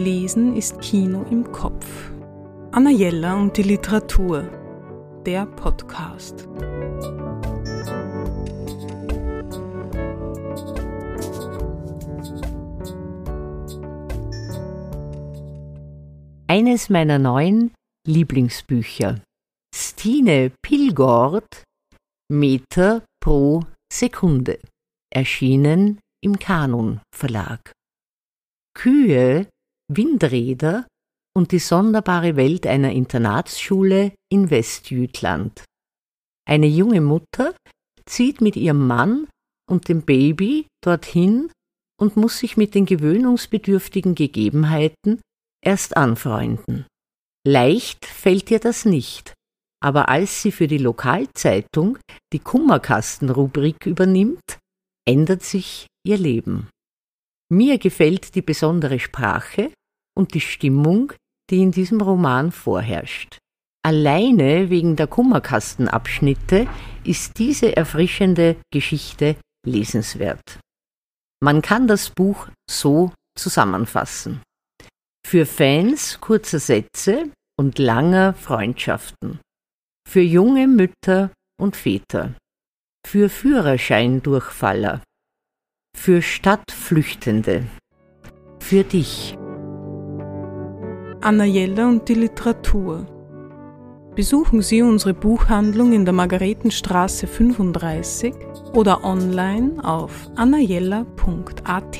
Lesen ist Kino im Kopf. Anna Jella und die Literatur. Der Podcast. Eines meiner neuen Lieblingsbücher. Stine Pilgord Meter pro Sekunde. Erschienen im Kanon Verlag. Kühe, Windräder und die sonderbare Welt einer Internatsschule in Westjütland. Eine junge Mutter zieht mit ihrem Mann und dem Baby dorthin und muss sich mit den gewöhnungsbedürftigen Gegebenheiten erst anfreunden. Leicht fällt ihr das nicht, aber als sie für die Lokalzeitung die Kummerkastenrubrik übernimmt, ändert sich ihr Leben. Mir gefällt die besondere Sprache und die Stimmung, die in diesem Roman vorherrscht. Alleine wegen der Kummerkastenabschnitte ist diese erfrischende Geschichte lesenswert. Man kann das Buch so zusammenfassen. Für Fans kurzer Sätze und langer Freundschaften. Für junge Mütter und Väter. Für Führerscheindurchfaller. Für Stadtflüchtende. Für dich. Anna Jella und die Literatur. Besuchen Sie unsere Buchhandlung in der Margaretenstraße 35 oder online auf annajella.at.